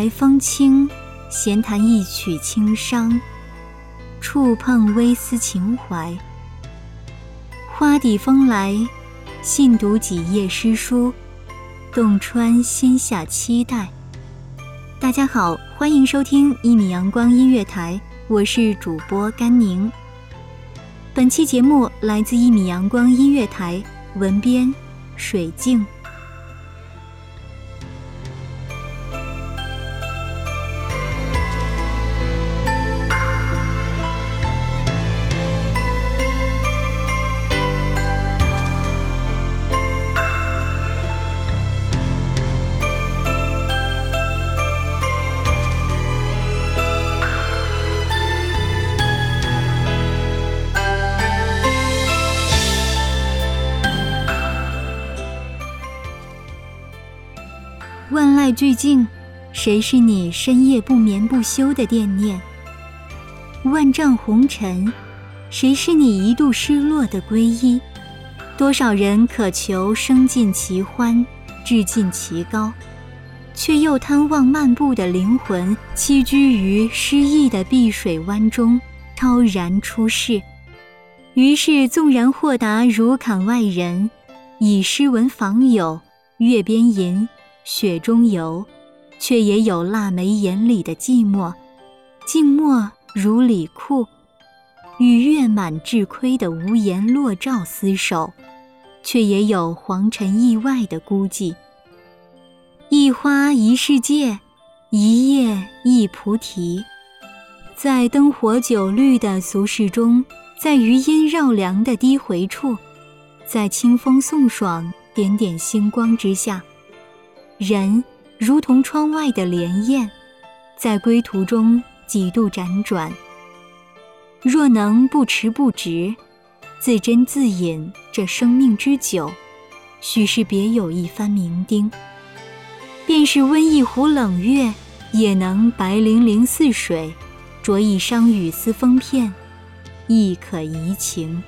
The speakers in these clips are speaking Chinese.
来风轻，闲弹一曲轻伤，触碰微丝情怀。花底风来，信读几页诗书，洞穿心下期待。大家好，欢迎收听一米阳光音乐台，我是主播甘宁。本期节目来自一米阳光音乐台，文编水静。万籁俱静，谁是你深夜不眠不休的惦念？万丈红尘，谁是你一度失落的皈依？多少人渴求生尽其欢，志尽其高，却又贪望漫步的灵魂栖居于诗意的碧水湾中，超然出世。于是，纵然豁达如槛外人，以诗文访友，月边吟。雪中游，却也有腊梅眼里的寂寞；静默如李库，与月满至亏的无言落照厮守，却也有黄尘意外的孤寂。一花一世界，一叶一菩提。在灯火酒绿的俗世中，在余音绕梁的低回处，在清风送爽、点点星光之下。人如同窗外的莲艳，在归途中几度辗转。若能不迟不迟，自斟自饮这生命之酒，许是别有一番酩酊。便是温一壶冷月，也能白粼粼似水；酌一觞雨丝风片，亦可怡情。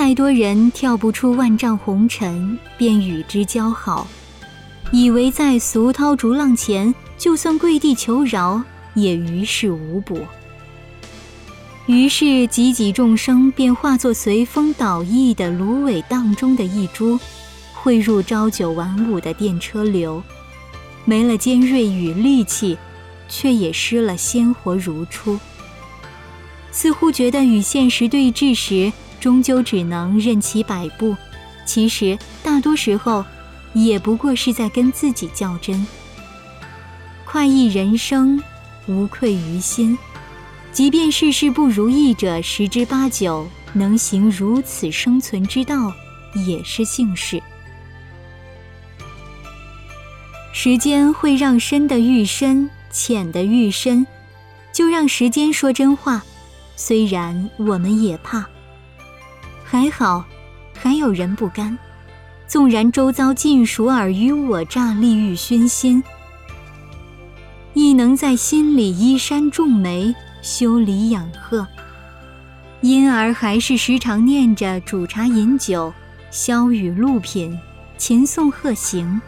太多人跳不出万丈红尘，便与之交好，以为在俗涛逐浪前，就算跪地求饶，也于事无补。于是，几几众生便化作随风倒逸的芦苇荡中的一株，汇入朝九晚五的电车流，没了尖锐与戾气，却也失了鲜活如初。似乎觉得与现实对峙时，终究只能任其摆布，其实大多时候也不过是在跟自己较真。快意人生，无愧于心。即便事事不如意者十之八九，能行如此生存之道，也是幸事。时间会让深的愈深，浅的愈深，就让时间说真话。虽然我们也怕。还好，还有人不甘。纵然周遭尽属尔虞我诈、利欲熏心，亦能在心里依山种梅、修篱养鹤。因而还是时常念着煮茶饮酒、萧雨露品、琴颂鹤行，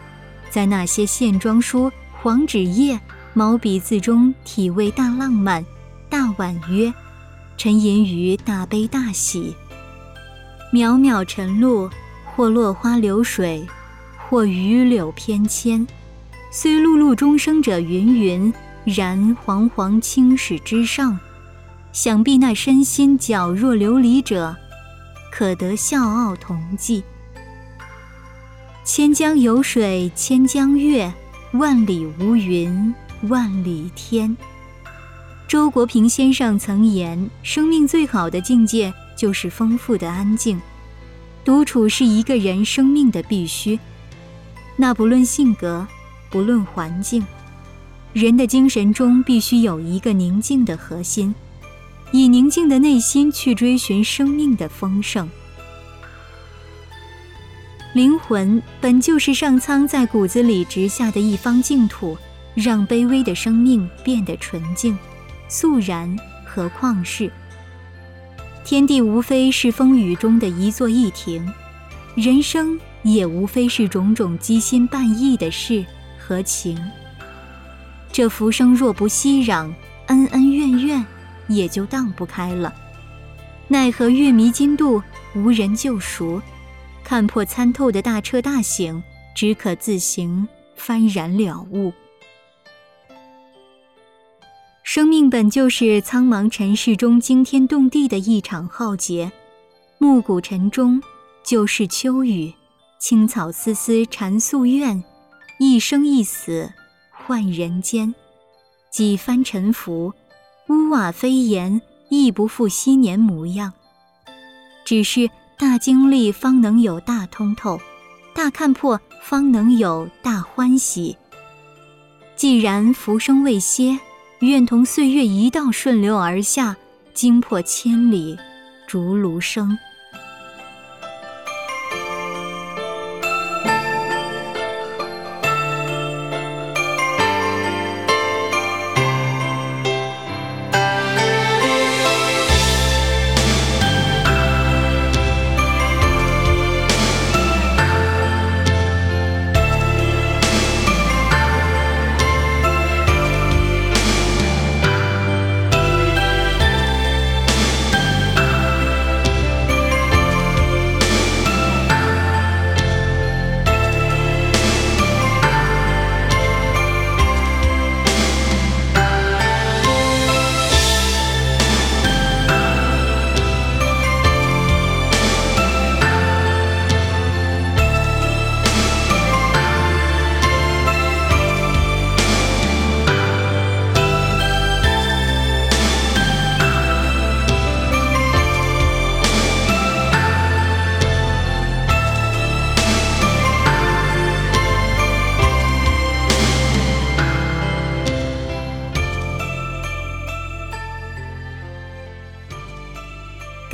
在那些线装书、黄纸页、毛笔字中体味大浪漫、大婉约，沉吟于大悲大喜。渺渺晨露，或落花流水，或榆柳翩跹，虽碌碌终生者云云，然煌煌青史之上，想必那身心皎若琉璃者，可得笑傲同济。千江有水千江月，万里无云万里天。周国平先生曾言：“生命最好的境界就是丰富的安静。独处是一个人生命的必须。那不论性格，不论环境，人的精神中必须有一个宁静的核心，以宁静的内心去追寻生命的丰盛。”灵魂本就是上苍在骨子里植下的一方净土，让卑微的生命变得纯净、肃然和旷世。天地无非是风雨中的一座驿亭，人生也无非是种种积心半意的事和情。这浮生若不熙攘，恩恩怨怨也就荡不开了。奈何月迷津渡，无人救赎。看破参透的大彻大醒，只可自行幡然了悟。生命本就是苍茫尘世中惊天动地的一场浩劫，暮鼓晨钟，就是秋雨，青草丝丝缠夙愿，一生一死换人间，几番沉浮，屋瓦飞檐，亦不复昔年模样。只是。大经历方能有大通透，大看破方能有大欢喜。既然浮生未歇，愿同岁月一道顺流而下，惊破千里逐芦声。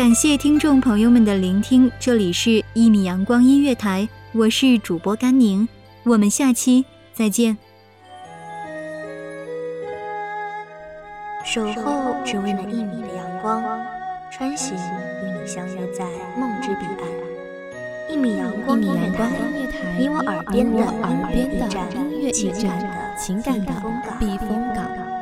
感谢听众朋友们的聆听，这里是一米阳光音乐台，我是主播甘宁，我们下期再见。守候只为那一米的阳光，穿行与你相约在梦之彼岸。一米阳光音乐台，你我耳边的音乐驿站，情感的情感的避风港。